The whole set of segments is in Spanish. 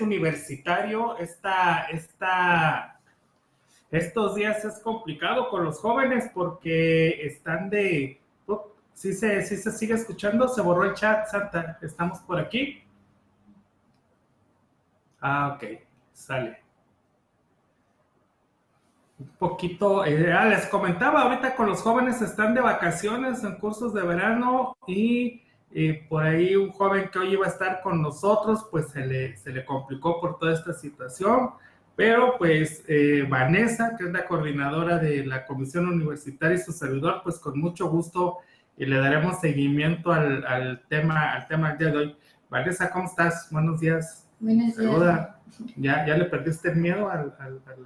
Universitario, esta, esta, estos días es complicado con los jóvenes porque están de... si se, sí se sigue escuchando, se borró el chat, Santa, estamos por aquí. Ah, ok, sale. Un poquito, eh, ah, les comentaba, ahorita con los jóvenes están de vacaciones en cursos de verano y eh, por ahí un joven que hoy iba a estar con nosotros, pues se le, se le complicó por toda esta situación, pero pues eh, Vanessa, que es la coordinadora de la Comisión Universitaria y su servidor, pues con mucho gusto y le daremos seguimiento al, al tema, al tema del día de hoy. Vanessa, ¿cómo estás? Buenos días. Buenos días. ¿Ya, ¿Ya le perdiste el miedo a,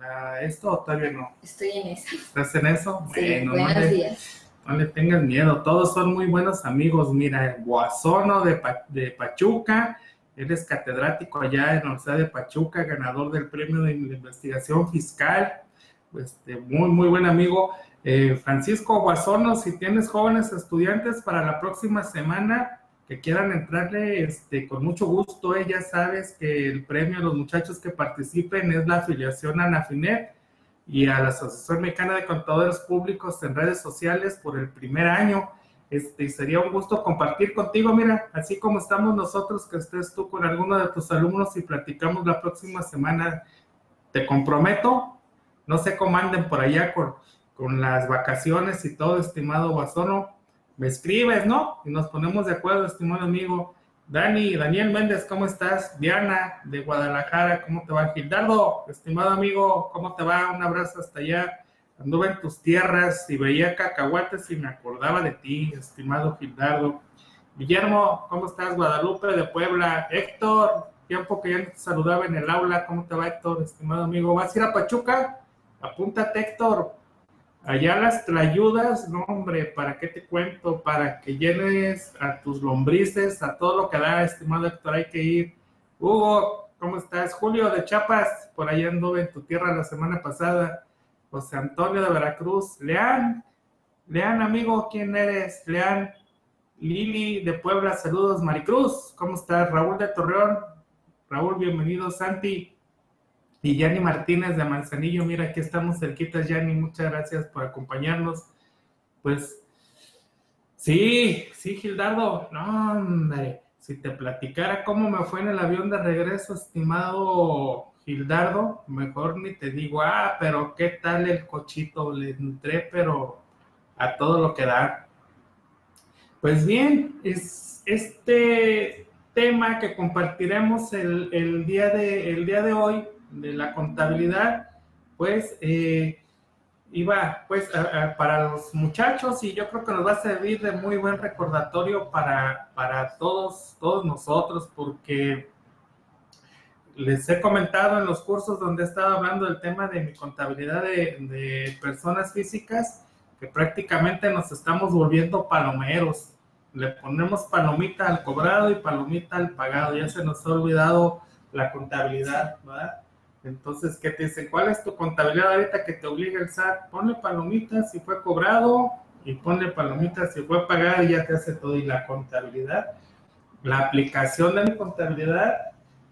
a, esto o todavía no? Estoy en eso. ¿Estás en eso? Sí, buenos no días. No le tengas miedo, todos son muy buenos amigos. Mira, Guasono de, de Pachuca, eres catedrático allá en la Universidad de Pachuca, ganador del premio de investigación fiscal, este, muy, muy buen amigo. Eh, Francisco Guasono, si tienes jóvenes estudiantes para la próxima semana, que quieran entrarle este, con mucho gusto. Eh, ya sabes que el premio a los muchachos que participen es la afiliación a Nafinet y a la Asociación Mexicana de Contadores Públicos en redes sociales por el primer año. Este, sería un gusto compartir contigo, mira, así como estamos nosotros, que estés tú con alguno de tus alumnos y platicamos la próxima semana. Te comprometo, no sé cómo anden por allá con, con las vacaciones y todo, estimado Guasono, me escribes, ¿no? Y nos ponemos de acuerdo, estimado amigo. Dani, Daniel Méndez, ¿cómo estás? Diana, de Guadalajara, ¿cómo te va? Gildardo, estimado amigo, ¿cómo te va? Un abrazo hasta allá. Anduve en tus tierras y veía cacahuates y me acordaba de ti, estimado Gildardo. Guillermo, ¿cómo estás? Guadalupe de Puebla. Héctor, tiempo que ya te saludaba en el aula. ¿Cómo te va, Héctor, estimado amigo? ¿Vas a ir a Pachuca? Apúntate, Héctor. Allá las trayudas, no hombre, ¿para qué te cuento? Para que llenes a tus lombrices, a todo lo que da, estimado Héctor, hay que ir. Hugo, ¿cómo estás? Julio de Chiapas, por allá anduve en tu tierra la semana pasada. José Antonio de Veracruz. Leán, Leán, amigo, ¿quién eres? Leán, Lili de Puebla, saludos. Maricruz, ¿cómo estás? Raúl de Torreón. Raúl, bienvenido. Santi, y Yanni Martínez de Manzanillo, mira, aquí estamos cerquitas, Yanni, muchas gracias por acompañarnos. Pues, sí, sí, Gildardo, no, hombre, si te platicara cómo me fue en el avión de regreso, estimado Gildardo, mejor ni te digo, ah, pero qué tal el cochito, le entré, pero a todo lo que da. Pues bien, es este tema que compartiremos el, día de hoy de la contabilidad, pues eh, iba pues para los muchachos y yo creo que nos va a servir de muy buen recordatorio para, para todos, todos nosotros, porque les he comentado en los cursos donde he estado hablando del tema de mi contabilidad de, de personas físicas, que prácticamente nos estamos volviendo palomeros. Le ponemos palomita al cobrado y palomita al pagado. Ya se nos ha olvidado la contabilidad, ¿verdad? Entonces, ¿qué te dice? ¿Cuál es tu contabilidad ahorita que te obliga el SAT? Ponle palomitas si fue cobrado y ponle palomitas si fue pagado y ya te hace todo. Y la contabilidad, la aplicación de mi contabilidad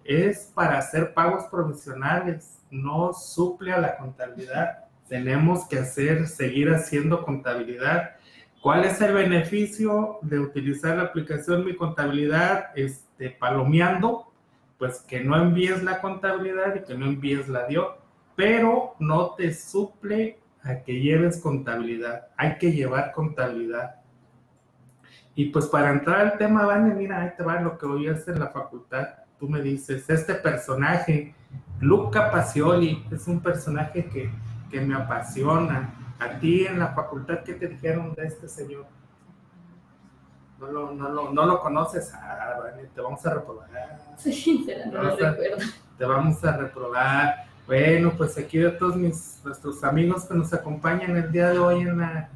es para hacer pagos provisionales, no suple a la contabilidad. Tenemos que hacer, seguir haciendo contabilidad. ¿Cuál es el beneficio de utilizar la aplicación Mi Contabilidad este, palomeando? Pues que no envíes la contabilidad y que no envíes la DIO, pero no te suple a que lleves contabilidad. Hay que llevar contabilidad. Y pues para entrar al tema, Vane, mira, ahí te va lo que voy a hacer en la facultad. Tú me dices, este personaje, Luca Pacioli, es un personaje que, que me apasiona. A ti en la facultad, ¿qué te dijeron de este señor? No lo, no lo, no lo conoces, ah, te vamos a reprobar. Sí, no lo recuerdo. Te vamos a reprobar. Bueno, pues aquí de todos mis, nuestros amigos que nos acompañan el día de hoy en, la,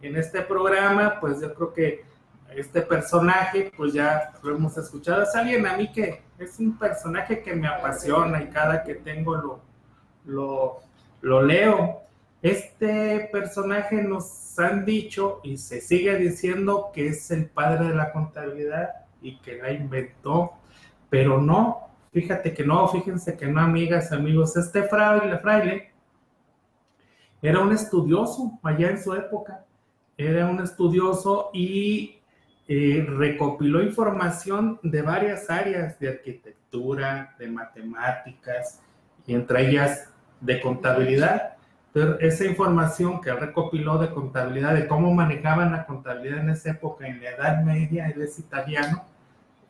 en este programa, pues yo creo que este personaje, pues ya lo hemos escuchado. Es alguien a mí que es un personaje que me apasiona y cada que tengo lo, lo, lo leo. Este personaje nos han dicho y se sigue diciendo que es el padre de la contabilidad y que la inventó, pero no, fíjate que no, fíjense que no, amigas, amigos, este fraile, fraile era un estudioso allá en su época, era un estudioso y eh, recopiló información de varias áreas de arquitectura, de matemáticas y entre ellas de contabilidad. Esa información que recopiló de contabilidad, de cómo manejaban la contabilidad en esa época, en la Edad Media, él es italiano,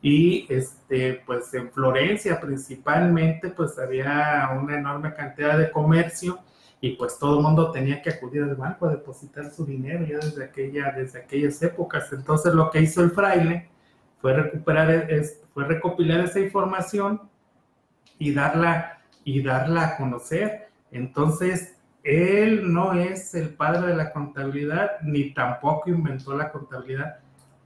y este, pues en Florencia principalmente, pues había una enorme cantidad de comercio y pues todo el mundo tenía que acudir al banco a depositar su dinero ya desde, aquella, desde aquellas épocas. Entonces lo que hizo el fraile fue recuperar, es, fue recopilar esa información y darla, y darla a conocer. Entonces, él no es el padre de la contabilidad, ni tampoco inventó la contabilidad.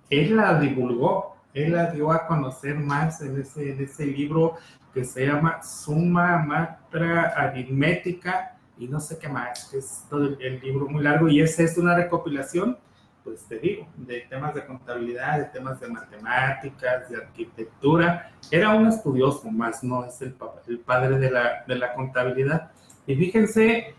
Él la divulgó, él la dio a conocer más en ese, en ese libro que se llama Suma Matra Aritmética y no sé qué más, que es todo el, libro muy largo y ese es una recopilación, pues te digo, de temas de contabilidad, de temas de matemáticas, de arquitectura. Era un estudioso, más no es el, el padre de la, de la contabilidad. Y fíjense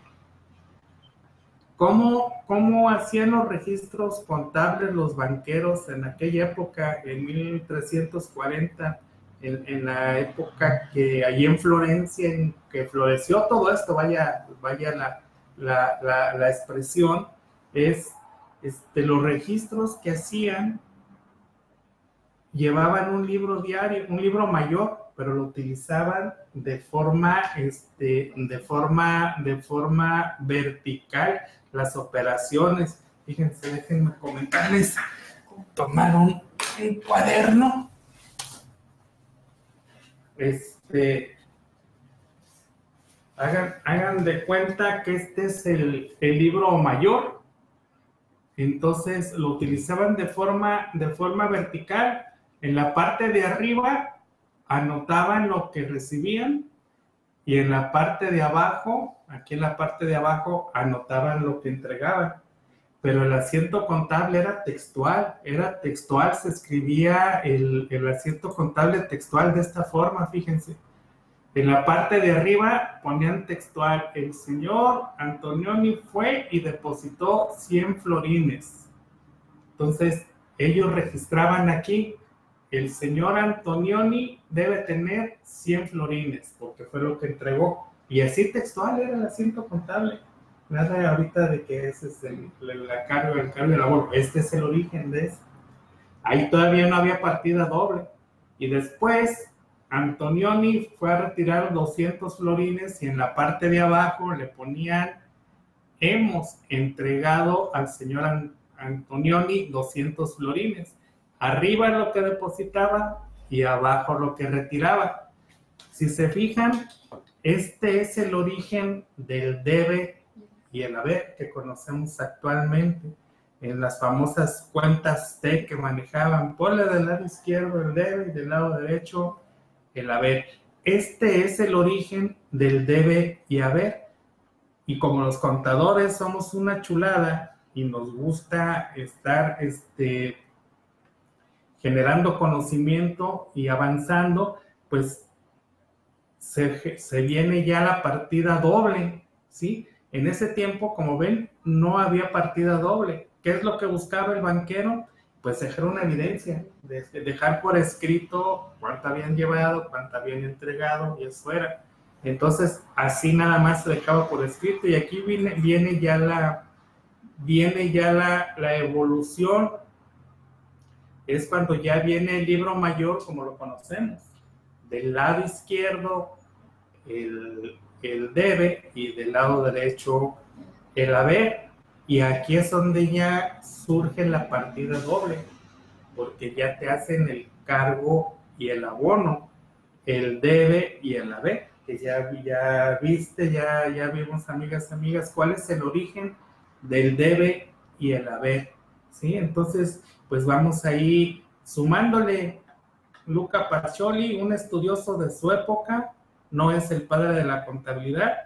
cómo, cómo hacían los registros contables los banqueros en aquella época, en 1340 en, la época que allí en Florencia, en que floreció todo esto, vaya, vaya la, la, la, expresión, es este, los registros que hacían, llevaban un libro diario, un libro mayor, pero lo utilizaban de forma, este, de forma, de forma vertical, las operaciones. Fíjense, déjenme comentarles, tomaron un cuaderno este, hagan, hagan de cuenta que este es el, libro mayor. Entonces lo utilizaban de forma, de forma vertical. En la parte de arriba anotaban lo que recibían y en la parte de abajo, aquí en la parte de abajo, anotaban lo que entregaban pero el asiento contable era textual, era textual, se escribía el, asiento contable textual de esta forma, fíjense. En la parte de arriba ponían textual, el señor Antonioni fue y depositó 100 florines. Entonces, ellos registraban aquí, el señor Antonioni debe tener 100 florines, porque fue lo que entregó. Y así textual era el asiento contable nada ahorita de que ese es el, la carga, el cargo de labor. Este es el origen de eso. Ahí todavía no había partida doble. Y después Antonioni fue a retirar 200 florines y en la parte de abajo le ponían, hemos entregado al señor Antonioni 200 florines. Arriba lo que depositaba y abajo lo que retiraba. Si se fijan, este es el origen del debe y el haber que conocemos actualmente en las famosas cuentas T que manejaban, ponle del lado izquierdo el debe y del lado derecho el haber. Este es el origen del debe y haber. Y como los contadores somos una chulada y nos gusta estar este, generando conocimiento y avanzando, pues se, se viene ya la partida doble, ¿sí? En ese tiempo, como ven, no había partida doble. ¿Qué es lo que buscaba el banquero? Pues dejar una evidencia, dejar por escrito cuánto habían llevado, cuánto habían entregado y eso era. Entonces, así nada más se dejaba por escrito y aquí viene, viene ya la, viene ya la, la evolución. Es cuando ya viene el libro mayor como lo conocemos. Del lado izquierdo, el, el debe y del lado derecho el haber. Y aquí es donde ya surge la partida doble, porque ya te hacen el cargo y el abono, el debe y el haber, que ya, ya viste, ya, ya vimos, amigas, amigas, cuál es el origen del debe y el haber. ¿Sí? Entonces, pues vamos ahí sumándole Luca Pacioli, un estudioso de su época, no es el padre de la contabilidad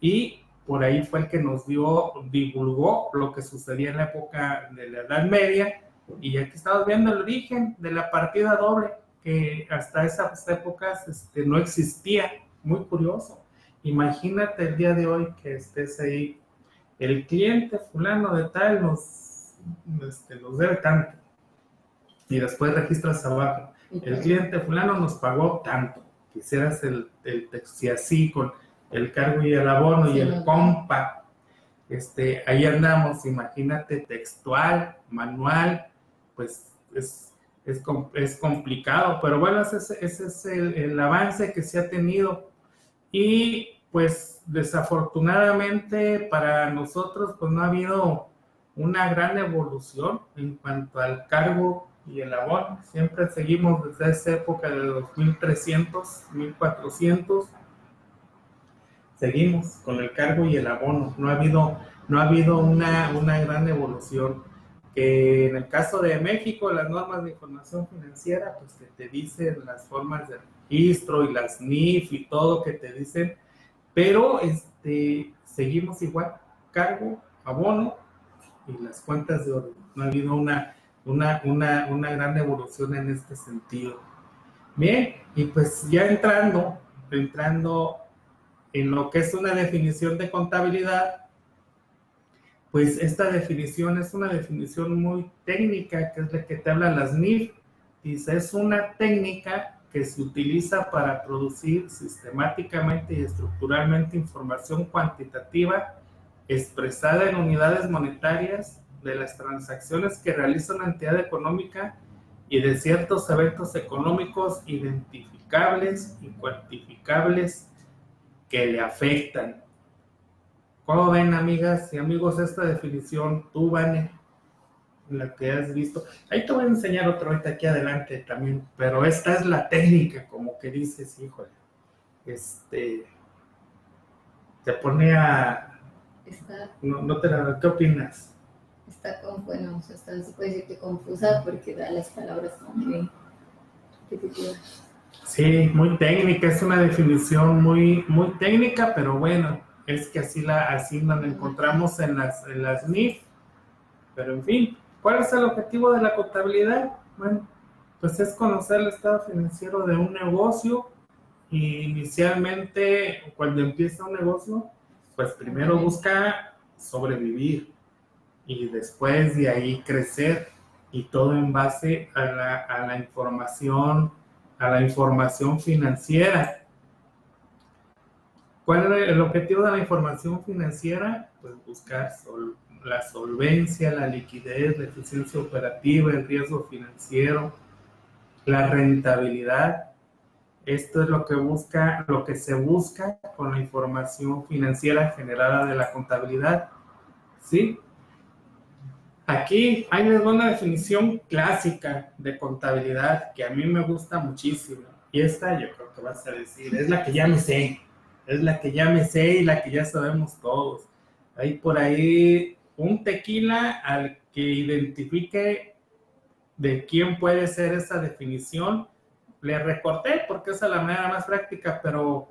y por ahí fue el que nos dio, divulgó lo que sucedía en la época de la Edad Media y aquí estamos viendo el origen de la partida doble. que hasta esas épocas este, no existía. Muy curioso. Imagínate el día de hoy que estés ahí. El cliente fulano de tal nos, este, nos debe tanto. Y después registras abajo. El cliente fulano nos pagó tanto. Quisieras el, el texto así con el cargo y el abono y el compa. Este, ahí andamos, imagínate, textual, manual, pues es, es, es complicado, pero bueno, ese, ese es el, el, avance que se ha tenido. Y pues desafortunadamente para nosotros, pues no ha habido una gran evolución en cuanto al cargo y el abono. Siempre seguimos desde esa época de 2300, 1400 seguimos con el cargo y el abono. No ha habido, no ha habido una, una gran evolución. Que en el caso de México, las normas de información financiera, pues que te dicen las formas de registro y las NIF y todo que te dicen, pero este, seguimos igual, cargo, abono y las cuentas de oro. No ha habido una, una, una, una gran evolución en este sentido. Bien, y pues ya entrando, entrando en lo que es una definición de contabilidad, pues esta definición es una definición muy técnica, que es la que te habla las NIF. Dice, es una técnica que se utiliza para producir sistemáticamente y estructuralmente información cuantitativa expresada en unidades monetarias de las transacciones que realiza una entidad económica y de ciertos eventos económicos identificables y cuantificables que le afectan. ¿Cómo ven, amigas y amigos, esta definición? Tú, Vane, la que has visto. Ahí te voy a enseñar otra ahorita aquí adelante también, pero esta es la técnica, como que dices, híjole, este, te pone a... no, no te la... ¿Qué opinas? Está con, bueno, o sea, está, se puede decir que confusa porque da las palabras que repetitivas. Sí, muy técnica, es una definición muy, muy técnica, pero bueno, es que así la, así nos encontramos en las, en las NIF. Pero en fin, ¿cuál es el objetivo de la contabilidad? Bueno, pues es conocer el estado financiero de un negocio y inicialmente cuando empieza un negocio, pues primero busca sobrevivir y después de ahí crecer y todo en base a la, a la información a la información financiera. ¿Cuál es el objetivo de la información financiera? Pues buscar la solvencia, la liquidez, la eficiencia operativa, el riesgo financiero, la rentabilidad. Esto es lo que busca, lo que se busca con la información financiera generada de la contabilidad. ¿Sí? Aquí hay una definición clásica de contabilidad que a mí me gusta muchísimo. Y esta yo creo que vas a decir, es la que ya me sé, es la que ya me sé y la que ya sabemos todos. Hay por ahí un tequila al que identifique de quién puede ser esa definición. Le recorté porque esa es la manera más práctica, pero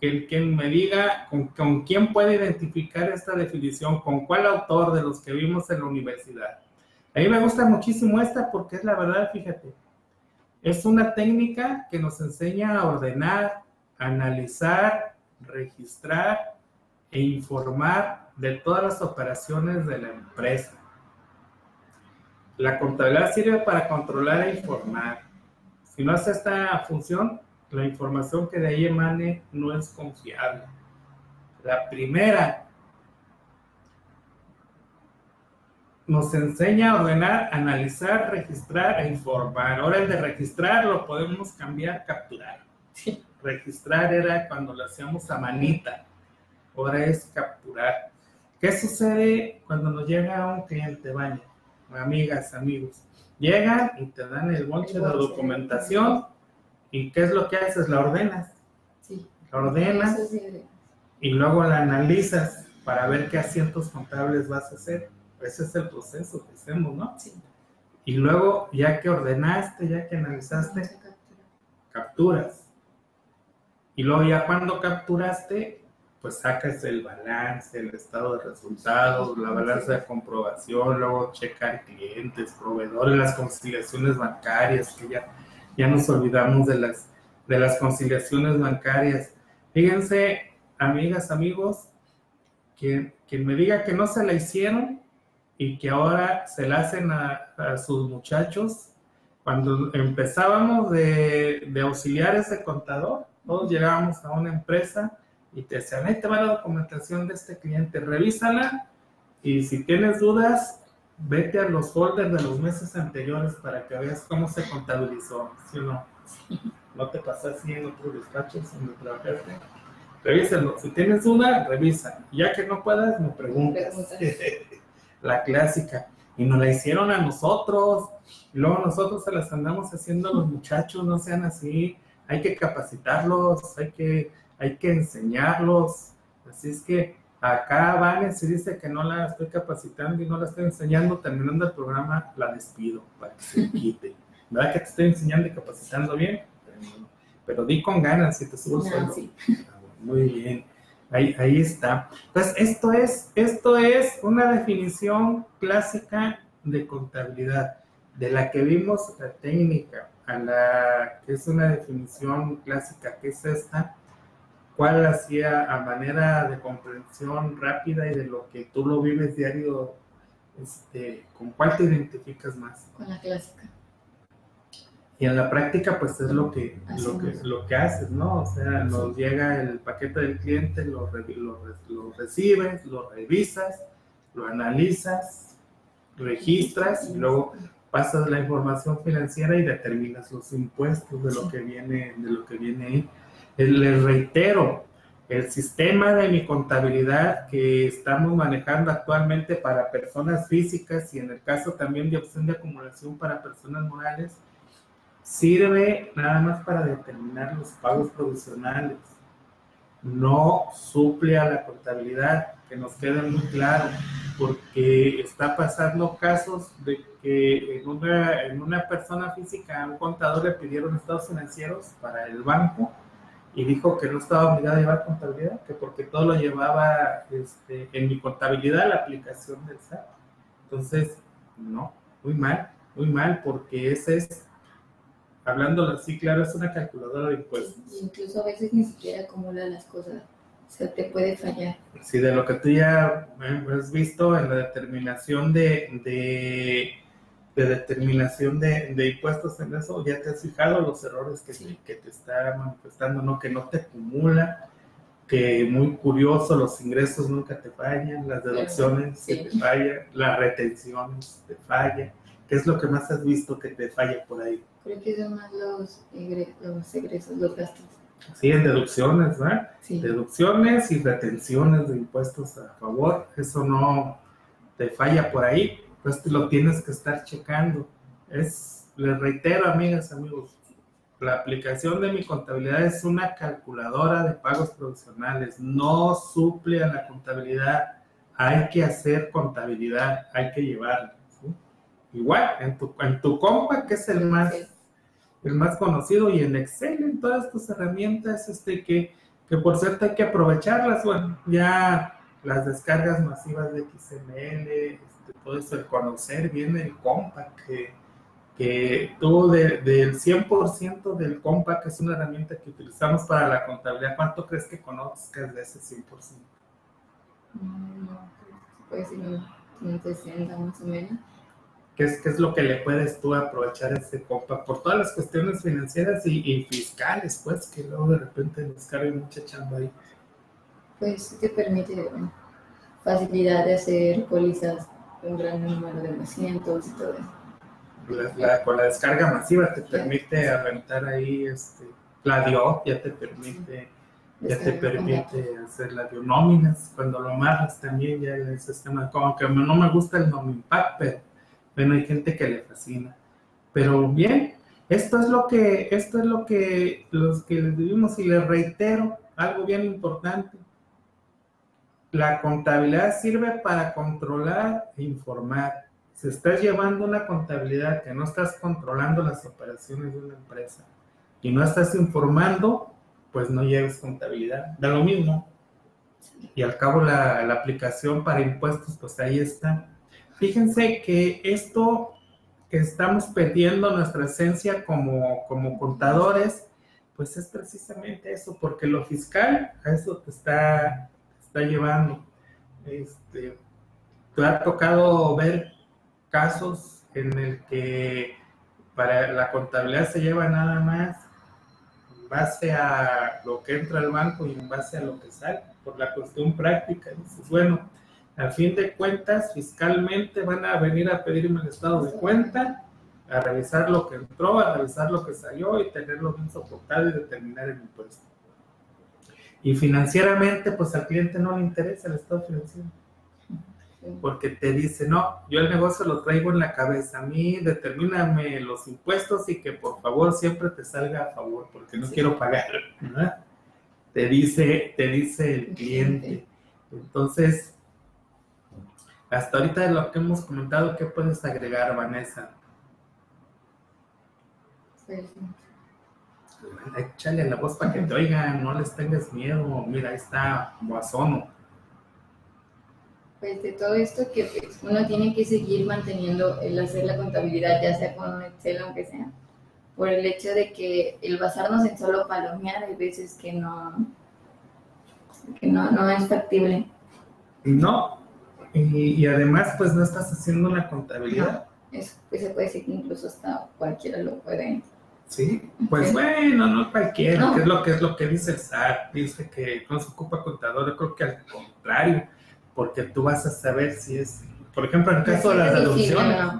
que quien me diga con, con, quién puede identificar esta definición, con cuál autor de los que vimos en la universidad. A mí me gusta muchísimo esta porque es la verdad, fíjate, es una técnica que nos enseña a ordenar, analizar, registrar e informar de todas las operaciones de la empresa. La contabilidad sirve para controlar e informar. Si no hace esta función, la información que de ahí emane no es confiable. La primera nos enseña a ordenar, analizar, registrar e informar. Ahora el de registrar lo podemos cambiar, a capturar. Registrar era cuando lo hacíamos a manita. Ahora es capturar. ¿Qué sucede cuando nos llega un cliente, baño? Amigas, amigos. Llegan y te dan el bonche de documentación ¿Y qué es lo que haces? La ordenas. Sí. La ordenas y luego la analizas para ver qué asientos contables vas a hacer. Ese es el proceso que hacemos, ¿no? Sí. Y luego, ya que ordenaste, ya que analizaste, capturas. Y luego ya cuando capturaste, pues sacas el balance, el estado de resultados, la balanza de comprobación, luego checar clientes, proveedores, las conciliaciones bancarias que ya ya nos olvidamos de las, de las conciliaciones bancarias. Fíjense, amigas, amigos, quien, quien me diga que no se la hicieron y que ahora se la hacen a, sus muchachos, cuando empezábamos de, de auxiliares de contador, todos llegábamos a una empresa y te decían, ahí te va la documentación de este cliente, revísala y si tienes dudas, vete a los folders de los meses anteriores para que veas cómo se contabilizó, ¿sí o no? ¿No te pasa así en otros despachos donde trabajaste? Revísalo. Si tienes duda, revisa. Ya que no puedas, me preguntas. la clásica. Y nos la hicieron a nosotros. Y luego nosotros se las andamos haciendo a los muchachos, no sean así. Hay que capacitarlos, hay que, hay que enseñarlos. Así es que acá Vane si dice que no la estoy capacitando y no la estoy enseñando, terminando el programa la despido para que se quite. ¿Verdad que te estoy enseñando y capacitando bien? Pero di con ganas si te subo el sueldo. Muy bien. Ahí, ahí está. Pues esto es, esto es una definición clásica de contabilidad, de la que vimos la técnica, a la que es una definición clásica, que es esta, cuál hacía a manera de comprensión rápida y de lo que tú lo vives diario, este, ¿con cuál te identificas más? Con la clásica. Y en la práctica, pues es lo que, lo que, lo que haces, ¿no? O sea, nos llega el paquete del cliente, lo, lo, lo, recibes, lo revisas, lo analizas, registras y luego pasas la información financiera y determinas los impuestos de lo que viene, de lo que viene ahí. Les reitero, el sistema de mi contabilidad que estamos manejando actualmente para personas físicas y en el caso también de opción de acumulación para personas morales, sirve nada más para determinar los pagos provisionales. No suple a la contabilidad, que nos quede muy claro, porque está pasando casos de que en una, en una persona física, un contador le pidieron estados financieros para el banco y dijo que no estaba obligado a llevar contabilidad, que porque todo lo llevaba este, en mi contabilidad la aplicación del SAT. Entonces, no, muy mal, muy mal, porque ese es hablándolo así, claro, es una calculadora de impuestos. Incluso a veces ni siquiera acumula las cosas, se te puede fallar. Sí, de lo que tú ya has visto en la determinación de, de, determinación de, de, impuestos en eso, ya te has fijado los errores que, te, que te está manifestando, ¿no? Que no te acumula, que muy curioso, los ingresos nunca te fallan, las deducciones te fallan, las retenciones te fallan. ¿Qué es lo que más has visto que te falla por ahí? Creo que son más los, los egresos, los gastos. Sí, en deducciones, ¿verdad? Sí. Deducciones y retenciones de impuestos a favor. Eso no te falla por ahí, lo tienes que estar checando. Es, les reitero, amigas, amigos, la aplicación de mi contabilidad es una calculadora de pagos profesionales, no suple a la contabilidad. Hay que hacer contabilidad, hay que llevarla. Igual, en tu, en tu compa, que es el más el más conocido, y en Excel, en todas tus herramientas, este, que, que por cierto hay que aprovecharlas, bueno, ya las descargas masivas de XML, este, todo eso, el conocer bien el Compact, que, que tú del 100% del Compact, que es una herramienta que utilizamos para la contabilidad, ¿cuánto crees que conozcas de ese 100%? Mm, no, pues un 60 más o menos. ¿Qué es, qué es lo que le puedes tú aprovechar a este compa? Por todas las cuestiones financieras y, fiscales, pues, que luego de repente nos cargue mucha chamba ahí. Pues te permite facilidad de hacer pólizas un gran número de asientos y todo eso. La, con la descarga masiva te permite aventar ahí este, la DIO, ya te permite, ya te permite hacer la DIO nóminas, cuando lo amarras también ya el sistema, como que no me gusta el Nomimpact, pero bueno, hay gente que le fascina. Pero bien, esto es lo que, esto es lo que los que les vivimos y les reitero algo bien importante. La contabilidad sirve para controlar e informar. Si estás llevando una contabilidad que no estás controlando las operaciones de una empresa y no estás informando, pues no lleves contabilidad. Da lo mismo. Y al cabo la, la aplicación para impuestos, pues ahí está. Fíjense que esto que estamos perdiendo nuestra esencia como, como contadores, pues es precisamente eso, porque lo fiscal a eso te está, está llevando. Este, te ha tocado ver casos en el que para la contabilidad se lleva nada más en base a lo que entra al banco y en base a lo que sale, por la cuestión práctica. Dices, bueno, a fin de cuentas, fiscalmente van a venir a pedirme el estado de cuenta, a revisar lo que entró, a revisar lo que salió y tenerlo bien soportado y determinar el impuesto. Y financieramente, pues al cliente no le interesa el estado financiero porque te dice, no, yo el negocio lo traigo en la cabeza, a mí determíname los impuestos y que por favor siempre te salga a favor, porque no quiero pagar, Te dice, te dice el cliente. Entonces, hasta ahorita de lo que hemos comentado, ¿qué puedes agregar, Vanessa? Sí. Échale la voz para que te oigan, no les tengas miedo. Mira, ahí está Guasono pues de todo esto que pues, uno tiene que seguir manteniendo el hacer la contabilidad, ya sea con Excel aunque sea, por el hecho de que el basarnos en solo palomear hay veces que no, que no, no es factible. No, y, además pues no estás haciendo una contabilidad. eso pues, se puede decir que incluso hasta cualquiera lo puede. Sí, pues bueno, no cualquiera, que es lo que es lo que dice el SAT, dice que no se ocupa contador, yo creo que al contrario, porque tú vas a saber si es, por ejemplo, en el caso de las deducciones,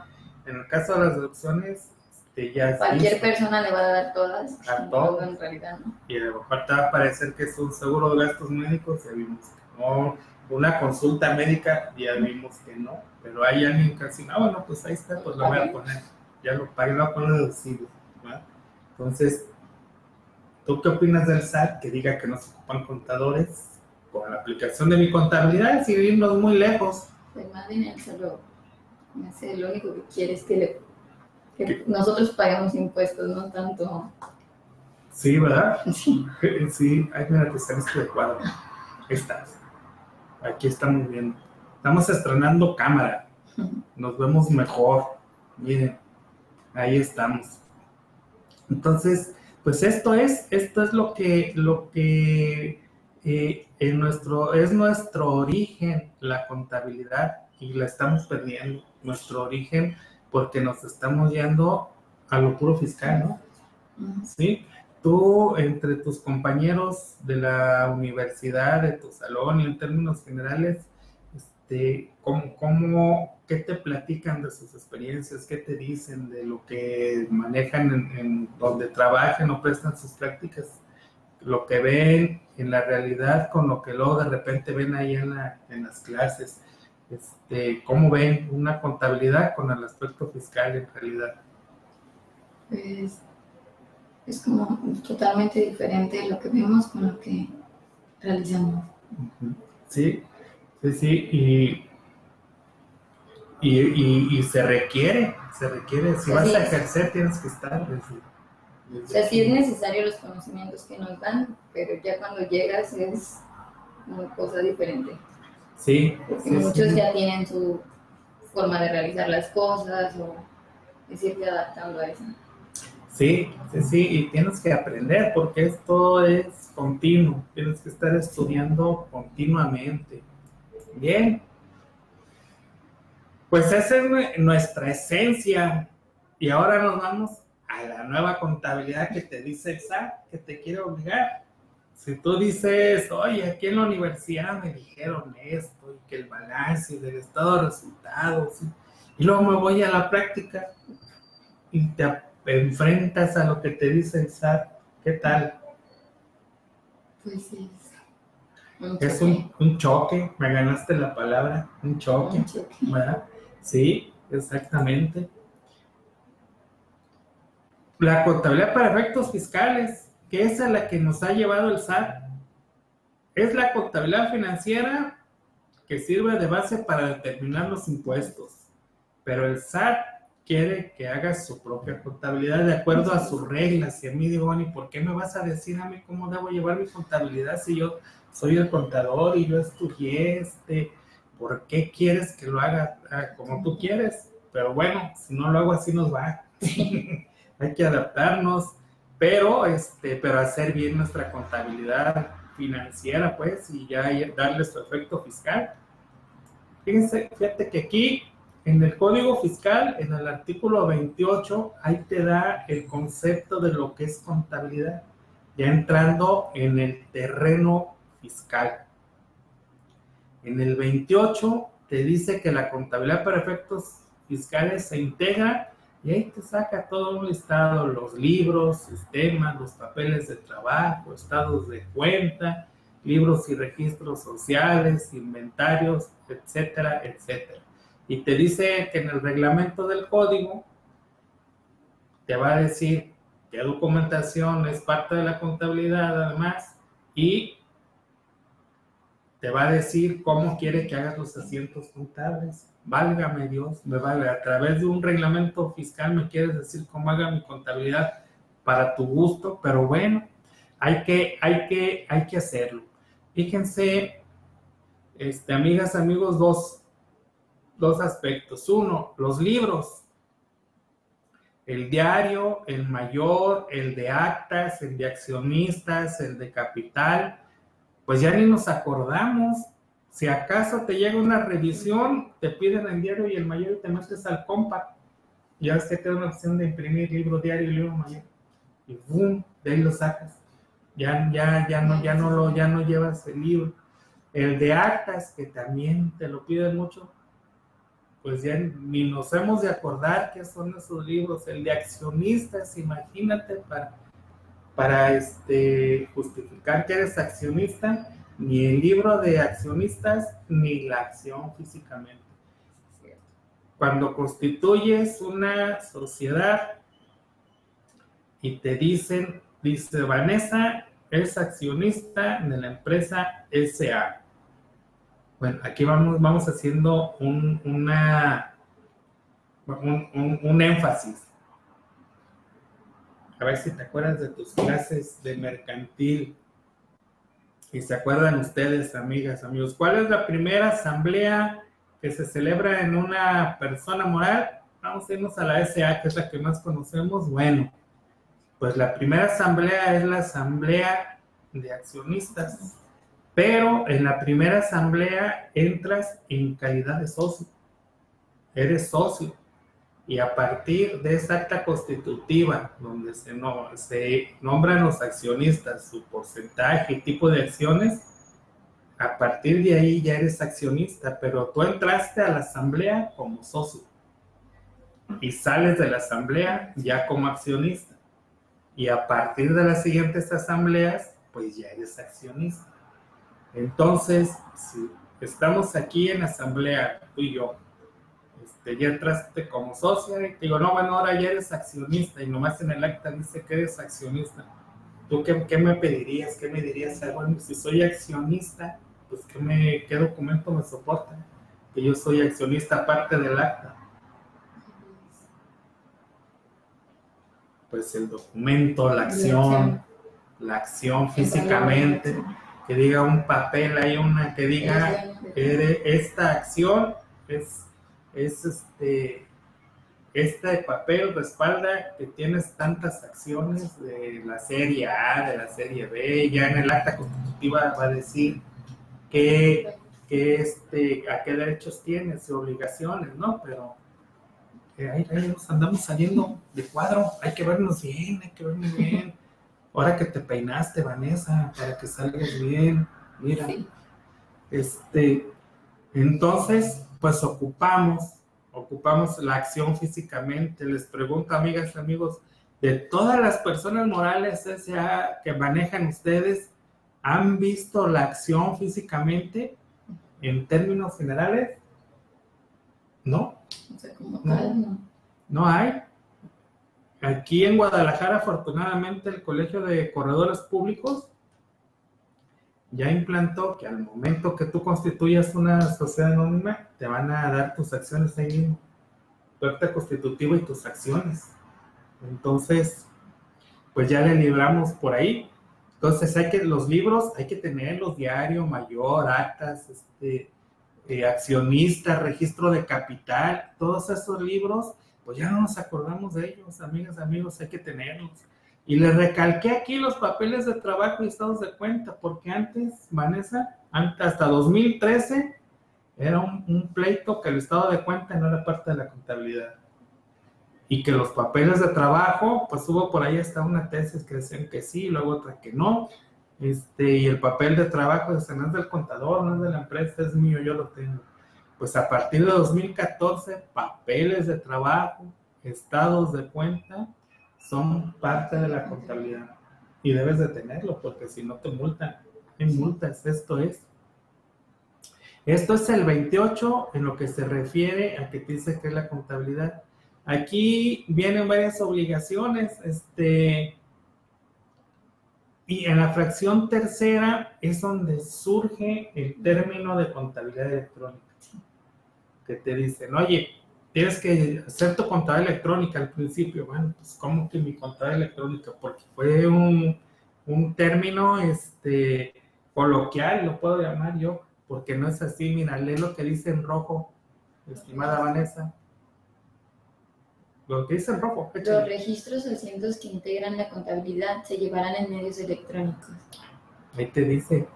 en el caso de las deducciones, este, ya Cualquier persona le va a dar todas, a todo, en realidad no. Y a lo mejor te va a parecer que es un seguro de gastos médicos, ya vimos que no, una consulta médica, ya vimos que no, pero hay alguien que dice, ah, bueno, pues ahí está, pues lo voy a poner, ya lo pagué, lo voy a poner deducido, Entonces, ¿tú qué opinas del SAT que diga que no se ocupan contadores? con la aplicación de mi contabilidad si vivimos muy lejos. Pues más bien él solo, lo único que quiere es que, le, que nosotros pagamos impuestos, no tanto. Sí, ¿verdad? Sí. Sí, ay, mira, te saliste de cuadro. Estás. Aquí estamos viendo. Estamos estrenando cámara. Nos vemos mejor. Miren, ahí estamos. Entonces, pues esto es, esto es lo que, lo que en nuestro, es nuestro origen la contabilidad y la estamos perdiendo, nuestro origen, porque nos estamos yendo a lo puro fiscal, ¿no? Sí, tú entre tus compañeros de la universidad, de tu salón y en términos generales, este, ¿cómo, cómo, ¿qué te platican de sus experiencias? ¿Qué te dicen de lo que manejan en, en donde trabajan o prestan sus prácticas? lo que ven en la realidad con lo que luego de repente ven ahí en, las clases. Este, ¿Cómo ven una contabilidad con el aspecto fiscal en realidad? Pues es como totalmente diferente lo que vemos con lo que realizamos. Sí, sí, sí, y, y, se requiere, se requiere, si vas a ejercer tienes que estar. O sea, sí es necesario los conocimientos que nos dan, pero ya cuando llegas es una cosa diferente. Sí. Porque muchos ya tienen su forma de realizar las cosas o es irte adaptando a eso. Sí, sí, sí, y tienes que aprender porque esto es continuo, tienes que estar estudiando continuamente. Bien. Pues esa es nuestra esencia. Y ahora nos vamos a la nueva contabilidad que te dice el SAT, que te quiere obligar. Si tú dices, oye, aquí en la universidad me dijeron esto, y que el balance del estado de resultados, y luego me voy a la práctica y te enfrentas a lo que te dice el SAT, ¿qué tal? Pues sí. Es un, un, choque, me ganaste la palabra, un choque, un choque. ¿verdad? Sí, exactamente la contabilidad para efectos fiscales, que es a la que nos ha llevado el SAT, es la contabilidad financiera que sirve de base para determinar los impuestos. Pero el SAT quiere que hagas su propia contabilidad de acuerdo a sus reglas. Y a mí digo, ¿y por qué me vas a decir a mí cómo debo llevar mi contabilidad si yo soy el contador y yo estudié este? ¿Por qué quieres que lo haga ah, como tú quieres? pero bueno, si no lo hago así nos va. Hay que adaptarnos, pero, este, pero hacer bien nuestra contabilidad financiera, pues, y ya darle su efecto fiscal. Fíjense, fíjate que aquí en el Código Fiscal, en el artículo 28, ahí te da el concepto de lo que es contabilidad, ya entrando en el terreno fiscal. En el 28 te dice que la contabilidad para efectos fiscales se integra y ahí te saca todo un listado, los libros, sistemas, los papeles de trabajo, estados de cuenta, libros y registros sociales, inventarios, etcétera, etcétera. Y te dice que en el reglamento del código te va a decir qué documentación es parte de la contabilidad además y te va a decir cómo quiere que hagas los asientos contables. Válgame Dios, me vale. A través de un reglamento fiscal me quieres decir cómo haga mi contabilidad para tu gusto, pero bueno, hay que, hay que, hay que hacerlo. Fíjense, este, amigas, amigos, dos, dos aspectos. Uno, los libros. El diario, el mayor, el de actas, el de accionistas, el de capital pues ya ni nos acordamos. Si acaso te llega una revisión, te piden el diario y el mayor y te metes al compact. Ya ves que te da una opción de imprimir libro diario y libro mayor. Y ¡boom! De ahí lo sacas. Ya, ya, ya, no, ya, no lo, ya no llevas el libro. El de actas, que también te lo piden mucho, pues ya ni nos hemos de acordar qué son esos libros. El de accionistas, imagínate, para para este, justificar que eres accionista, ni el libro de accionistas, ni la acción físicamente. Cuando constituyes una sociedad y te dicen, dice Vanessa, es accionista de la empresa SA. Bueno, aquí vamos, vamos haciendo un, un, un énfasis a ver si te acuerdas de tus clases de mercantil. Y se acuerdan ustedes, amigas, amigos, ¿cuál es la primera asamblea que se celebra en una persona moral? Vamos a irnos a la SA, que es la que más conocemos. Bueno, pues la primera asamblea es la asamblea de accionistas, pero en la primera asamblea entras en calidad de socio. Eres socio y a partir de esa acta constitutiva, donde se, no, se nombran los accionistas, su porcentaje y tipo de acciones, a partir de ahí ya eres accionista, pero tú entraste a la asamblea como socio y sales de la asamblea ya como accionista. Y a partir de las siguientes asambleas, pues ya eres accionista. Entonces, si estamos aquí en asamblea, tú y yo, este, ya entraste como socia y te digo, no, bueno, ahora ya eres accionista y nomás en el acta dice que eres accionista. ¿Tú qué, qué me pedirías? ¿Qué me dirías? Ah, bueno, si soy accionista, pues ¿qué, me, qué documento me soporta? Que yo soy accionista aparte del acta. Pues el documento, la acción, la acción físicamente, que diga un papel, hay una que diga, esta acción es es este, este papel respalda que tienes tantas acciones de la serie A, de la serie B, ya en el acta constitutiva va a decir que, este, a qué derechos tienes y obligaciones, ¿no? Pero eh, ahí, nos andamos saliendo de cuadro, hay que vernos bien, hay que vernos bien. Ahora que te peinaste, Vanessa, para que salgas bien, mira. Este, entonces, pues ocupamos, ocupamos la acción físicamente. Les pregunto, amigas y amigos, de todas las personas morales que manejan ustedes, ¿han visto la acción físicamente en términos generales? ¿No? no. no hay. Aquí en Guadalajara, afortunadamente, el Colegio de Corredores Públicos ya implantó que al momento que tú constituyas una sociedad anónima, te van a dar tus acciones ahí mismo, tu acta constitutiva y tus acciones. Entonces, pues ya le libramos por ahí. Entonces hay que, los libros hay que tenerlos diario, mayor, actas, este, eh, accionista, registro de capital, todos esos libros, pues ya no nos acordamos de ellos, amigas, amigos, hay que tenerlos. Y le recalqué aquí los papeles de trabajo y estados de cuenta, porque antes, Vanessa, hasta 2013 era un, pleito que el estado de cuenta no era parte de la contabilidad. Y que los papeles de trabajo, pues hubo por ahí hasta una tesis que decían que sí, luego otra que no. Este, y el papel de trabajo no es del contador, no es de la empresa, es mío, yo lo tengo. Pues a partir de 2014, papeles de trabajo, estados de cuenta, son parte de la contabilidad. Y debes de tenerlo, porque si no te multan. En multas, esto es. Esto es el 28 en lo que se refiere a que te dice que es la contabilidad. Aquí vienen varias obligaciones, este, y en la fracción tercera es donde surge el término de contabilidad electrónica, que te dicen, oye, tienes que hacer tu contabilidad electrónica al principio. Bueno, pues ¿cómo que mi contabilidad electrónica? Porque fue un, un término este, coloquial, lo puedo llamar yo porque no es así. Mira, lee lo que dice en rojo, estimada Vanessa. Lo que dice en rojo. Los registros o asientos que integran la contabilidad se llevarán en medios electrónicos. Ahí te dice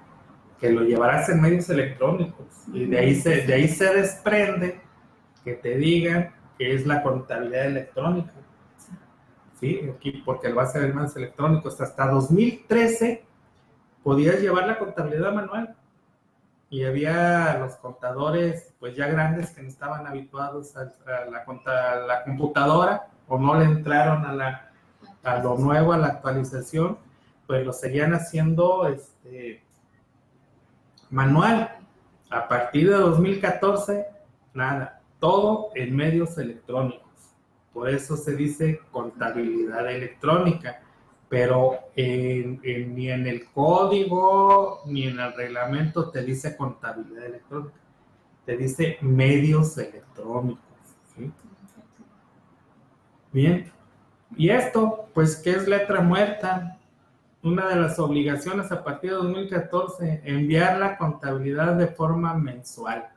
que lo llevarás en medios electrónicos. Y de ahí se, de ahí se desprende que te digan que es la contabilidad electrónica. Sí, aquí porque lo va a ser en medios electrónicos. Hasta 2013 podías llevar la contabilidad manual y había los contadores pues ya grandes que no estaban habituados a, la, la, computadora o no le entraron a, la, a lo nuevo, a la actualización, pues lo seguían haciendo este, manual. A partir de 2014, nada, todo en medios electrónicos. Por eso se dice contabilidad electrónica pero ni en el código ni en el reglamento te dice contabilidad electrónica, te dice medios electrónicos. Bien, y esto, pues, ¿qué es letra muerta? Una de las obligaciones a partir de 2014, enviar la contabilidad de forma mensual.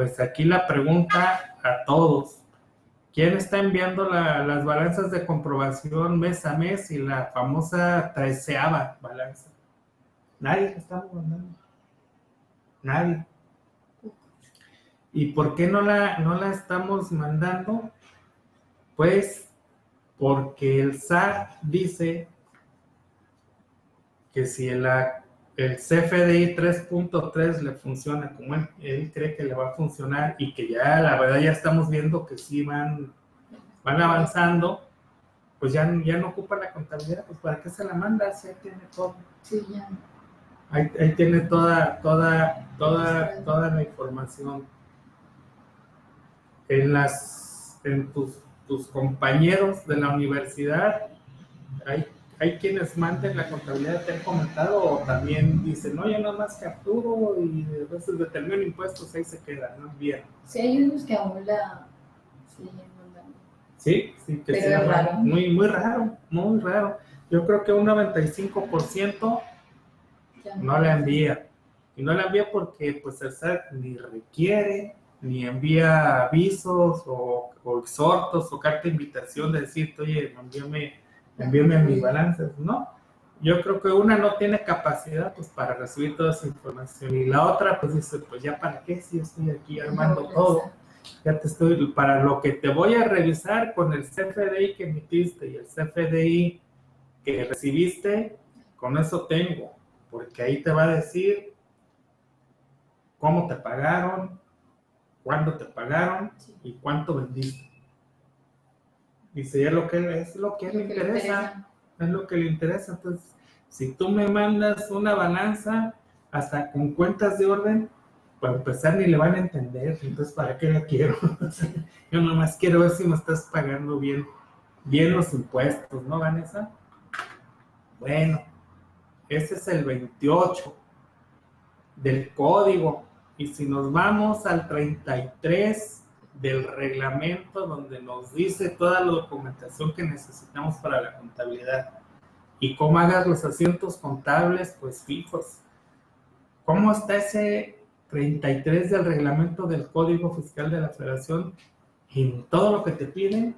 Pues aquí la pregunta a todos, ¿Quién está enviando las balanzas de comprobación mes a mes y la famosa treceava balanza? Nadie la está mandando. Nadie. ¿Y por qué no la, no la estamos mandando? Pues porque el SAT dice que si el, el CFDI 3.3 le funciona como él, cree que le va a funcionar y que ya la verdad ya estamos viendo que sí van, van avanzando, pues ya, ya no ocupa la contabilidad, pues ¿para qué se la manda? Si ahí tiene todo. Sí, ya. Ahí, ahí, tiene toda, toda, toda, toda la información. En las, en tus, tus compañeros de la universidad, hay hay quienes mandan la contabilidad, te han comentado, o también dicen, no, yo nada más capturo y a veces determino impuestos, ahí se queda, ¿no? Bien. Sí, hay unos que aún la siguen mandando. Sí, sí, que Pero es raro. Muy, muy raro, muy raro. Yo creo que un 95% no la envía. Y no la envía porque pues el SAT ni requiere, ni envía avisos o, o exhortos o carta de invitación de decirte, oye, envíame envíame mi balance, ¿no? Yo creo que una no tiene capacidad pues para recibir toda esa información. Y la otra pues dice, pues ya para qué si estoy aquí armando todo, ya te estoy, para lo que te voy a revisar con el CFDI que emitiste y el CFDI que recibiste, con eso tengo, porque ahí te va a decir cómo te pagaron, cuándo te pagaron y cuánto vendiste. Dice, es lo que, es lo que le interesa, es lo que le interesa. Entonces, si tú me mandas una balanza hasta con cuentas de orden, para empezar ni le van a entender, entonces ¿para qué la quiero? Yo nomás quiero ver si me estás pagando bien, bien los impuestos, ¿no, Vanessa? Bueno, ese es el 28 del código. Y si nos vamos al 33, del reglamento donde nos dice toda la documentación que necesitamos para la contabilidad. Y cómo hagas los asientos contables, pues fijos. ¿Cómo está ese 33 del reglamento del Código Fiscal de la Federación, en todo lo que te piden,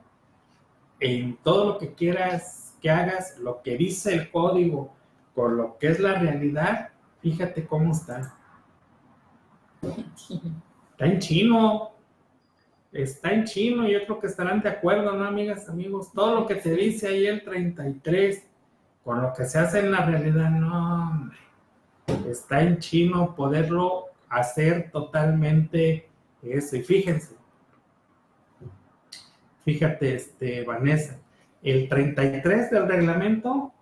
en todo lo que quieras que hagas, lo que dice el código con lo que es la realidad, fíjate cómo está. Está en chino. Está en chino, yo creo que estarán de acuerdo, ¿no, amigas, amigos? Todo lo que te dice ahí el 33, con lo que se hace en la realidad, no, está en chino poderlo hacer totalmente eso. Y fíjense, fíjate, este, Vanessa, el 33 del reglamento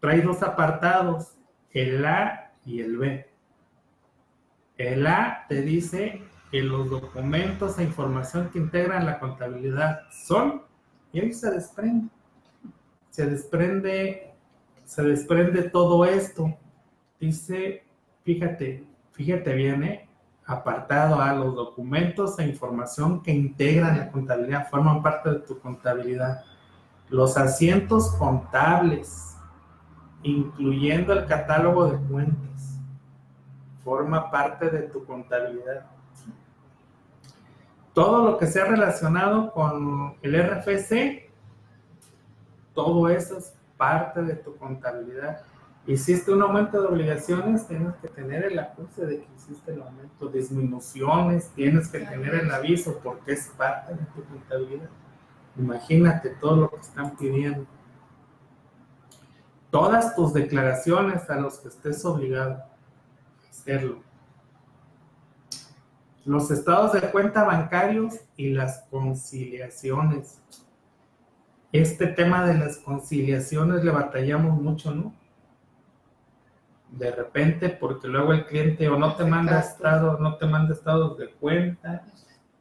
trae dos apartados, el A y el B. El A te dice que los documentos e información que integran la contabilidad son, y ahí se desprende, se desprende, se desprende todo esto. Dice, fíjate, fíjate bien, ¿eh? apartado a los documentos e información que integran la contabilidad, forman parte de tu contabilidad. Los asientos contables, incluyendo el catálogo de cuentas, forma parte de tu contabilidad. Todo lo que sea relacionado con el RFC, todo eso es parte de tu contabilidad hiciste un aumento de obligaciones, tienes que tener el acuse de que hiciste el aumento. Disminuciones, tienes que tener el aviso porque es parte de tu contabilidad. Imagínate todo lo que están pidiendo. Todas tus declaraciones a los que estés obligado a hacerlo. Los estados de cuenta bancarios y las conciliaciones. Este tema de las conciliaciones le batallamos mucho, ¿no? de repente porque luego el cliente o no te manda estado, no te manda estados de cuenta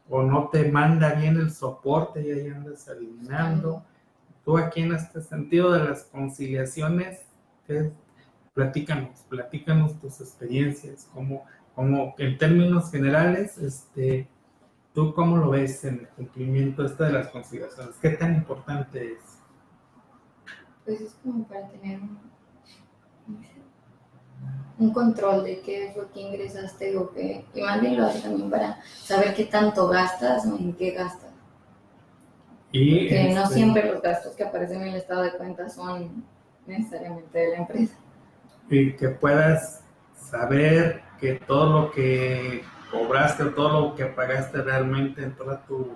o no te manda bien el soporte y ahí andas eliminando. Tú aquí en este sentido de las conciliaciones, platícanos, platícanos tus experiencias, como, como en términos generales, este, ¿tú cómo lo ves en el cumplimiento este de las conciliaciones? ¿Qué tan importante es? Pues es como para tener un un control de qué fue que ingresaste o qué. Y más bien lo hace también para saber qué tanto gastas o en qué gastas. Y Porque no este siempre los gastos que aparecen en el estado de cuenta son necesariamente de la empresa. Y que puedas saber que todo lo que cobraste o todo lo que pagaste realmente entró a tu,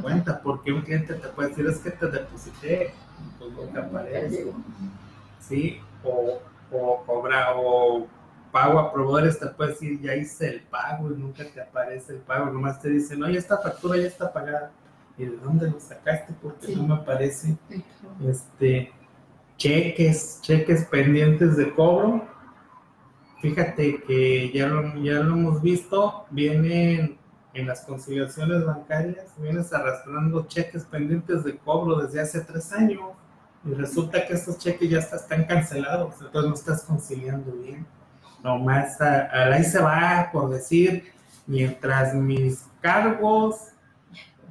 cuenta, porque un cliente te puede decir es que te deposité, pues no te aparece. Sí, o o cobra o pago a proveedores, te puede decir ya hice el pago y nunca te aparece el pago, nomás te dicen, oye, esta factura ya está pagada. ¿Y de dónde lo sacaste? Porque no me aparece. Este, cheques, cheques pendientes de cobro. Fíjate que ya lo, ya lo hemos visto, vienen en las conciliaciones bancarias, vienes arrastrando cheques pendientes de cobro desde hace tres años y resulta que estos cheques ya están cancelados, entonces no estás conciliando bien. Nomás a, ahí se va por decir, mientras mis cargos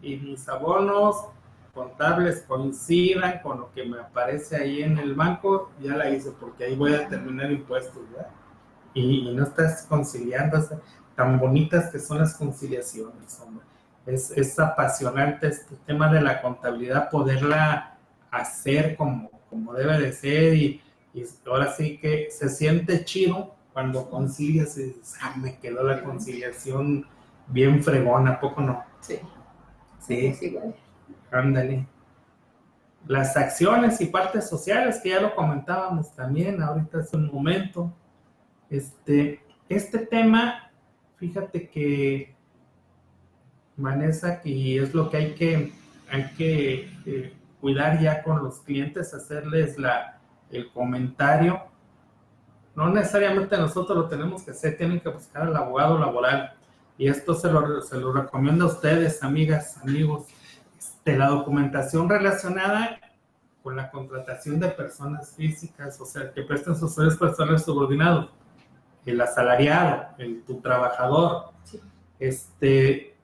y mis abonos contables coincidan con lo que me aparece ahí en el banco, ya la hice porque ahí voy a terminar impuestos, ¿verdad? Y, y no estás conciliando, tan bonitas que son las conciliaciones, hombre. Es, es apasionante este tema de la contabilidad, poderla hacer como, como debe de ser y, ahora sí que se siente chido cuando concilias y dices, ah, me quedó la conciliación bien fregona, poco no? Sí. Sí. sí Ándale. Las acciones y partes sociales, que ya lo comentábamos también ahorita hace un momento. Este, este tema, fíjate que, Vanessa, y es lo que hay que, hay que eh, cuidar ya con los clientes, hacerles la, el comentario. No necesariamente nosotros lo tenemos que hacer, tienen que buscar al abogado laboral. Y esto se lo, se lo recomiendo a ustedes, amigas, amigos. de la documentación relacionada con la contratación de personas físicas, o sea, que presten sus servicios personales subordinados, el asalariado, el, tu trabajador, este,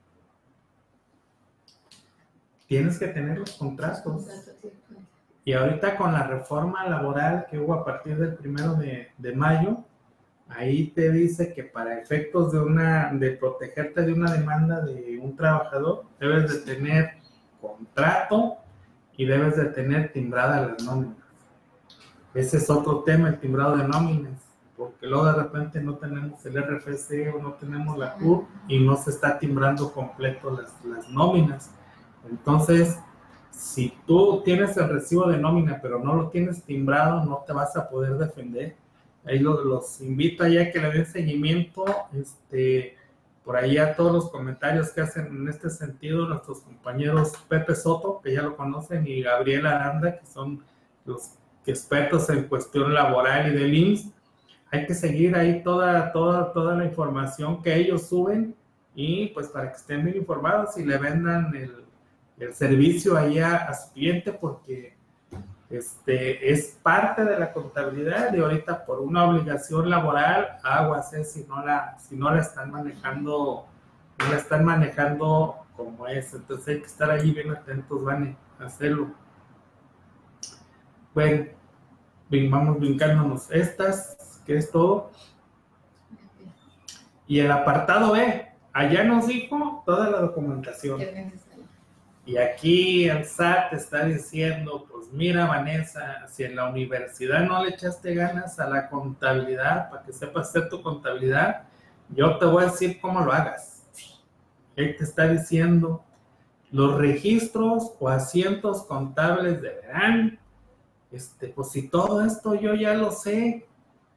tienes que tener los contratos. Y ahorita con la reforma laboral que hubo a partir del primero de, mayo, ahí te dice que para efectos de una, de protegerte de una demanda de un trabajador, debes de tener contrato y debes de tener timbrada las nóminas. Ese es otro tema, el timbrado de nóminas, porque luego de repente no tenemos el RFC o no tenemos la CUR y no se está timbrando completo las, las nóminas. Entonces, si tú tienes el recibo de nómina pero no lo tienes timbrado, no te vas a poder defender Ahí los, invito a que le den seguimiento, este, por ahí a todos los comentarios que hacen en este sentido nuestros compañeros Pepe Soto, que ya lo conocen, y Gabriel Aranda, que son los expertos en cuestión laboral y del IMSS. Hay que seguir ahí toda, toda, toda la información que ellos suben y pues para que estén bien informados y le vendan el, el servicio ahí a su cliente porque este, es parte de la contabilidad y ahorita por una obligación laboral, aguas, ¿eh? si, no la, si no la están manejando, no la están manejando como es. Entonces hay que estar ahí bien atentos, van a hacerlo. Bueno, vamos brincándonos estas, que es todo. Y el apartado B, allá nos dijo toda la documentación. Y aquí el SAT está diciendo, pues mira Vanessa, si en la universidad no le echaste ganas a la contabilidad para que sepas hacer tu contabilidad, yo te voy a decir cómo lo hagas. Él te está diciendo, los registros o asientos contables deberán, este, pues si todo esto yo ya lo sé,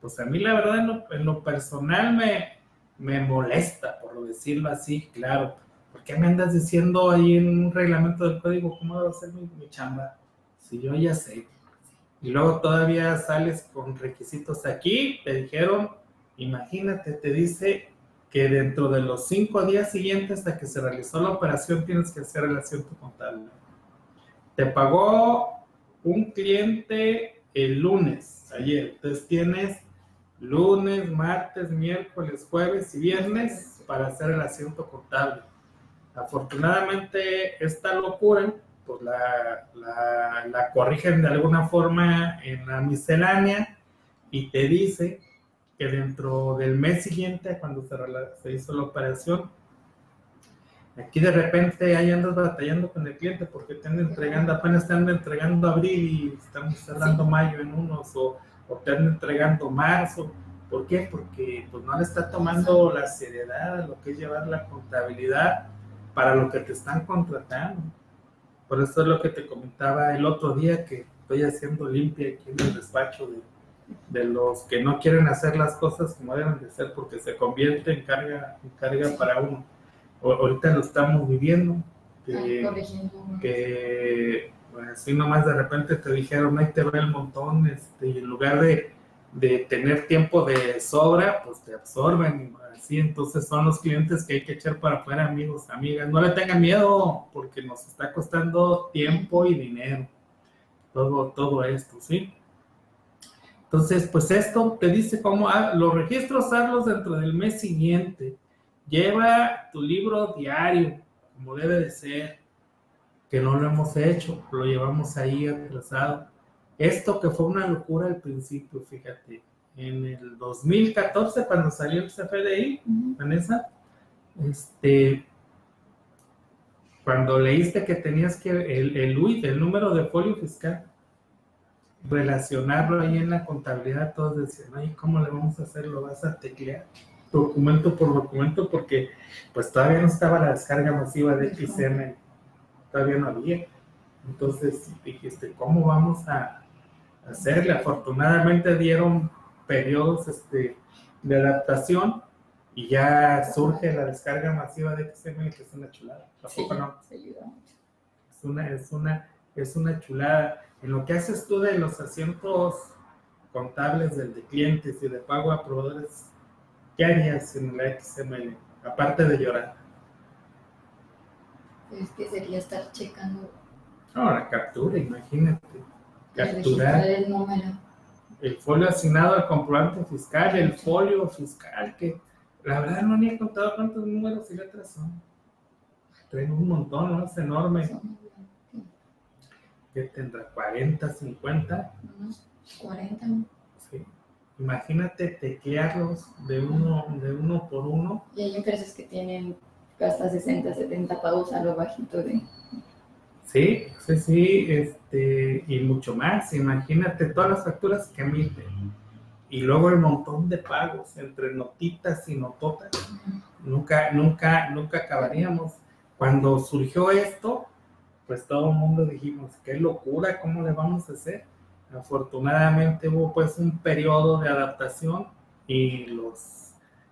pues a mí la verdad en lo, personal me, me molesta, por decirlo así, claro ¿por qué me andas diciendo ahí en un reglamento del código cómo debo hacer mi, chamba? Si yo ya sé. Y luego todavía sales con requisitos aquí, te dijeron, imagínate, te dice que dentro de los cinco días siguientes hasta que se realizó la operación tienes que hacer el asiento contable. Te pagó un cliente el lunes, ayer, entonces tienes lunes, martes, miércoles, jueves y viernes para hacer el asiento contable. Afortunadamente, esta locura, pues la, la, corrigen de alguna forma en la miscelánea y te dice que dentro del mes siguiente, cuando se, se hizo la operación, aquí de repente ahí andas batallando con el cliente porque te andan entregando, apenas te andan entregando abril y estamos cerrando mayo en unos o, o te entregando marzo. ¿Por qué? Porque pues no le está tomando la seriedad a lo que es llevar la contabilidad para lo que te están contratando. Por eso es lo que te comentaba el otro día que estoy haciendo limpia aquí en el despacho de, de los que no quieren hacer las cosas como deben de ser porque se convierte en carga, en carga para uno. ahorita lo estamos viviendo, que, que bueno, así nomás de repente te dijeron, ahí te ve el montón, este, y en lugar de, de tener tiempo de sobra, pues te absorben Sí, entonces son los clientes que hay que echar para afuera, amigos, amigas. No le tengan miedo porque nos está costando tiempo y dinero. Todo, todo esto, ¿sí? Entonces, pues esto te dice cómo los registros hazlos dentro del mes siguiente. Lleva tu libro diario, como debe de ser, que no lo hemos hecho, lo llevamos ahí atrasado. Esto que fue una locura al principio, fíjate en el 2014, cuando salió el CFDI, Vanessa, este, cuando leíste que tenías que el, el UIT, el número de folio fiscal, relacionarlo ahí en la contabilidad, todos decían, ay, ¿cómo le vamos a hacer? Lo vas a teclear documento por documento porque pues todavía no estaba la descarga masiva de XM, todavía no había. Entonces dijiste, ¿cómo vamos a hacerle? Afortunadamente dieron periodos este, de adaptación y ya surge la descarga masiva de XML, que es una chulada. no? Es una, es, una, es una chulada. En lo que haces tú de los asientos contables del de clientes y de pago a proveedores, ¿qué harías en la XML? Aparte de llorar. Es que sería estar checando. No, captura, imagínate. Capturar. El número el folio asignado al comprobante fiscal, el folio fiscal, que la verdad no ni he contado cuántos números y letras son. Tengo un montón, ¿no? Es enorme. ¿Qué tendrá? ¿40, 50? 40. Sí. imagínate teclearlos de uno, de uno por uno. Y hay empresas que tienen hasta 60, 70 pagos a lo bajito de... Sí, sí, sí, este, y mucho más. Imagínate todas las facturas que emiten. Y luego el montón de pagos entre notitas y nototas. Nunca, nunca, nunca acabaríamos. Cuando surgió esto, pues todo el mundo dijimos, qué locura, ¿cómo le vamos a hacer? Afortunadamente hubo pues un periodo de adaptación y los,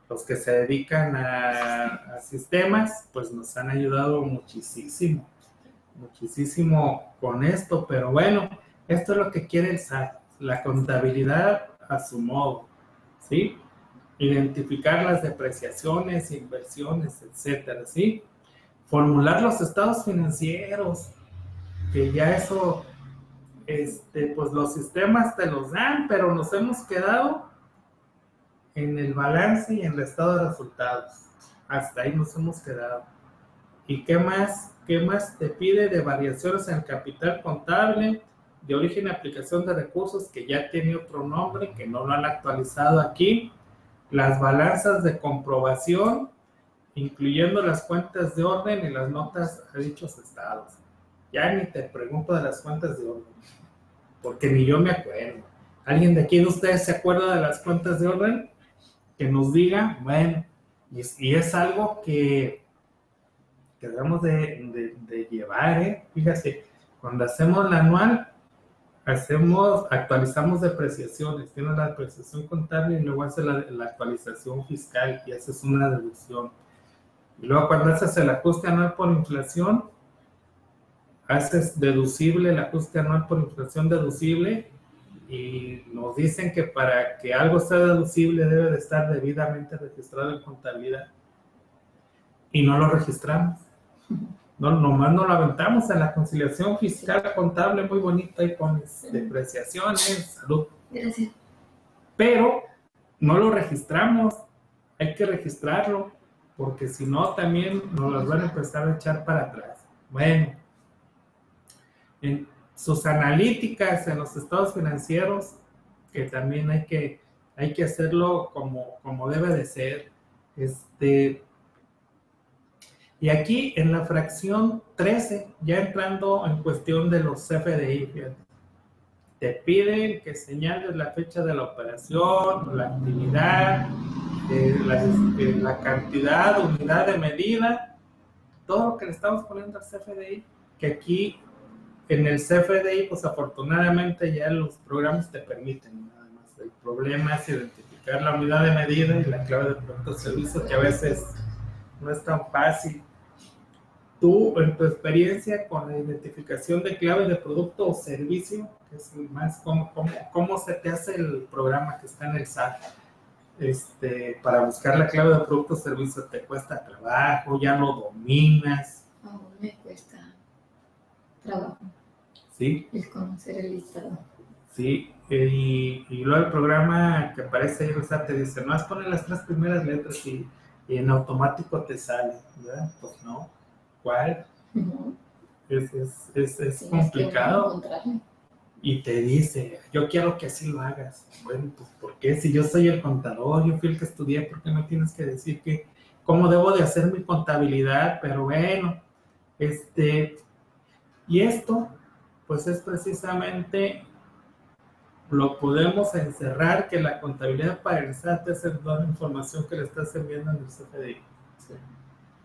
los que se dedican a, sistemas pues nos han ayudado muchísimo, muchísimo con esto, pero bueno, esto es lo que quiere el SAT, la contabilidad a su modo, ¿sí? Identificar las depreciaciones, inversiones, etcétera, ¿sí? Formular los estados financieros, que ya eso este, pues los sistemas te los dan, pero nos hemos quedado en el balance y en el estado de resultados. Hasta ahí nos hemos quedado. ¿Y qué más? ¿Qué más te pide de variaciones en el capital contable, de origen y aplicación de recursos, que ya tiene otro nombre, que no lo han actualizado aquí? Las balanzas de comprobación, incluyendo las cuentas de orden y las notas a dichos estados. Ya ni te pregunto de las cuentas de orden porque ni yo me acuerdo. ¿Alguien de aquí de ustedes se acuerda de las cuentas de orden? Que nos diga, bueno, y es, algo que, que debemos de, llevar, ¿eh? Fíjate, cuando hacemos la anual, hacemos, actualizamos depreciaciones, tienes la depreciación contable y luego haces la, la, actualización fiscal y haces una deducción. Y luego cuando haces el ajuste anual por inflación, haces deducible el ajuste anual por inflación deducible y nos dicen que para que algo sea deducible debe de estar debidamente registrado en contabilidad y no lo registramos. No, nomás no lo aventamos en la conciliación fiscal contable muy bonita y con depreciaciones, salud. Gracias. Pero no lo registramos, hay que registrarlo, porque si no también nos las van a empezar a echar para atrás. Bueno, en sus analíticas en los estados financieros, que también hay que, hay que hacerlo como, como debe de ser. Este, y aquí en la fracción 13, ya entrando en cuestión de los CFDI, te piden que señales la fecha de la operación, la actividad, eh, la, este, la, cantidad, unidad de medida, todo lo que le estamos poniendo al CFDI, que aquí en el CFDI, pues afortunadamente ya los programas te permiten nada más. El problema es identificar la unidad de medida y la clave de producto servicio, que a veces no es tan fácil. Tú, en tu experiencia con la identificación de clave de producto o servicio, que es más cómo, cómo, se te hace el programa que está en el SAT, este, para buscar la clave de producto o servicio, ¿te cuesta trabajo? ¿Ya lo dominas? No, me cuesta trabajo. ¿Sí? El conocer el listado. Sí, y, luego el programa que aparece ahí, te dice, no, poner las tres primeras letras y, en automático te sale, ¿verdad? Pues no, ¿cuál? Es, es, es, complicado. y te dice, yo quiero que así lo hagas. Bueno, pues ¿por qué? Si yo soy el contador, yo fui el que estudié, ¿por qué me tienes que decir que cómo debo de hacer mi contabilidad? Pero bueno, este, y esto pues es precisamente lo podemos encerrar que la contabilidad para el SAT es toda la información que le estás enviando en el CFDI.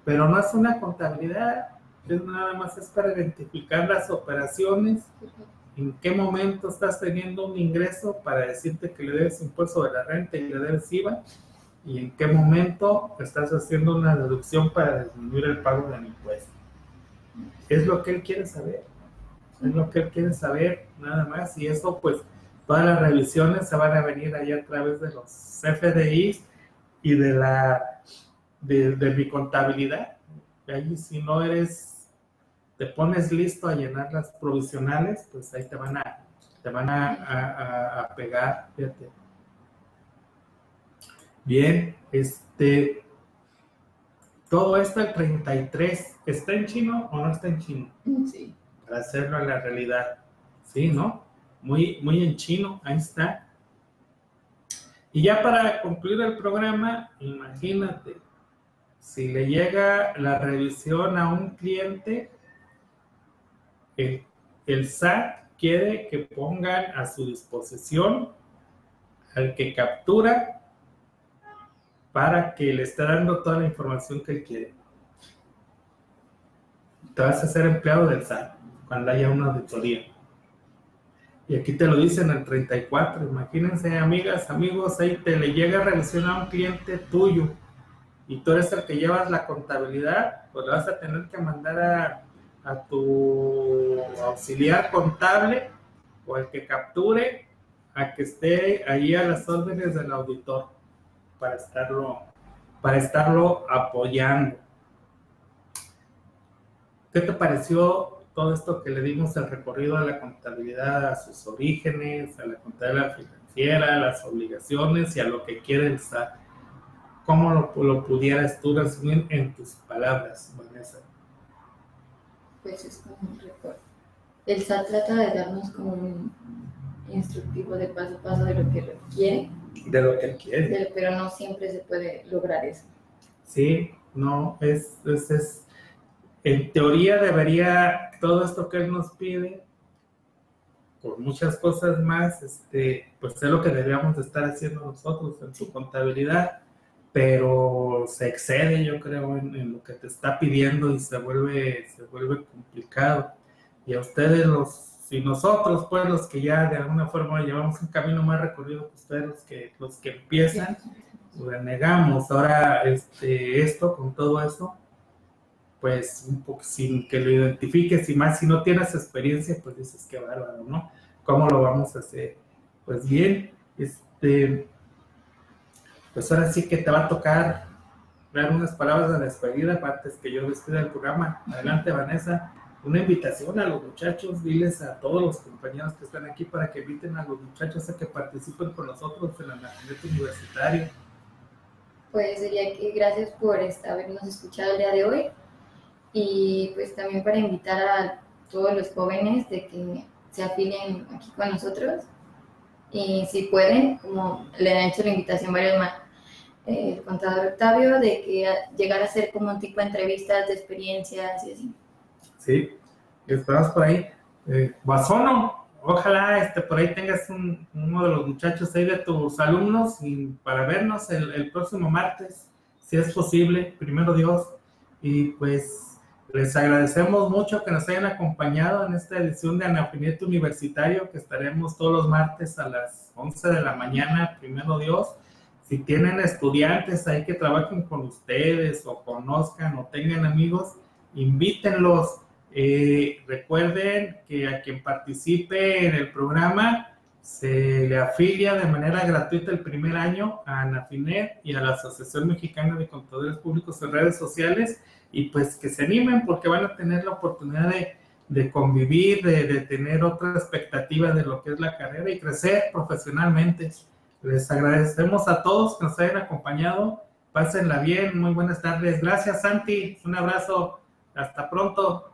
Pero no es una contabilidad, es nada más es para identificar las operaciones, en qué momento estás teniendo un ingreso para decirte que le debes impuesto de la renta y le debes IVA, y en qué momento estás haciendo una deducción para disminuir el pago del impuesto. Es lo que él quiere saber es lo que él quiere saber, nada más. Y eso, pues, todas las revisiones se van a venir ahí a través de los CFDIs y de la de, mi contabilidad. Ahí, si no eres, te pones listo a llenar las provisionales, pues ahí te van a, te van a, a pegar, fíjate. Bien, este, todo esto el 33, ¿está en chino o no está en chino? Sí hacerlo a la realidad. Sí, ¿no? Muy, muy en chino, ahí está. Y ya para concluir el programa, imagínate, si le llega la revisión a un cliente, el, el SAT quiere que pongan a su disposición al que captura para que le esté dando toda la información que él quiere. Te vas a ser empleado del SAT cuando haya una auditoría. Y aquí te lo dicen en el 34. Imagínense, amigas, amigos, ahí te le llega a revisión a un cliente tuyo y tú eres el que llevas la contabilidad, pues le vas a tener que mandar a, a tu auxiliar contable o el que capture a que esté ahí a las órdenes del auditor para estarlo, para estarlo apoyando. ¿Qué te pareció todo esto que le dimos el recorrido a la contabilidad, a sus orígenes, a la contabilidad financiera, a las obligaciones y a lo que quiere el SAT? ¿Cómo lo, lo pudieras tú resumir en tus palabras, Vanessa? Pues es como un recuerdo. El SAT trata de darnos como un instructivo de paso a paso de lo que requiere de lo que él quiere. Pero no siempre se puede lograr eso. Sí, no, es, es, es, en teoría debería todo esto que él nos pide, por muchas cosas más, este, pues es lo que deberíamos de estar haciendo nosotros en su contabilidad, pero se excede, yo creo, en, en, lo que te está pidiendo y se vuelve, se vuelve complicado. Y a ustedes los si nosotros, pues los que ya de alguna forma llevamos un camino más recorrido que ustedes, los que, los que empiezan, renegamos ahora este, esto con todo eso, pues un poco sin que lo identifiques y más si no tienes experiencia, pues dices que bárbaro, ¿no? ¿Cómo lo vamos a hacer? Pues bien, este, pues ahora sí que te va a tocar dar unas palabras de despedida antes que yo despida el programa. Adelante, Vanessa una invitación a los muchachos, diles a todos los compañeros que están aquí para que inviten a los muchachos a que participen con nosotros en el nacimiento universitario. Pues sería que gracias por habernos escuchado el día de hoy y pues también para invitar a todos los jóvenes de que se afilien aquí con nosotros y si pueden, como le han hecho la invitación varios más, el contador Octavio, de que llegar a hacer como un tipo de entrevistas de experiencias y así. Sí, esperamos por ahí. Eh, ojalá este, por ahí tengas uno de los muchachos ahí de tus alumnos y para vernos el, próximo martes, si es posible, primero Dios. Y pues les agradecemos mucho que nos hayan acompañado en esta edición de Anafineto Universitario, que estaremos todos los martes a las 11 de la mañana, primero Dios. Si tienen estudiantes ahí que trabajen con ustedes o conozcan o tengan amigos, invítenlos eh, recuerden que a quien participe en el programa se le afilia de manera gratuita el primer año a ANAFINET y a la Asociación Mexicana de Contadores Públicos en redes sociales y pues que se animen porque van a tener la oportunidad de, convivir, de, de, tener otra expectativa de lo que es la carrera y crecer profesionalmente. Les agradecemos a todos que nos hayan acompañado. Pásenla bien, muy buenas tardes. Gracias Santi, un abrazo. Hasta pronto.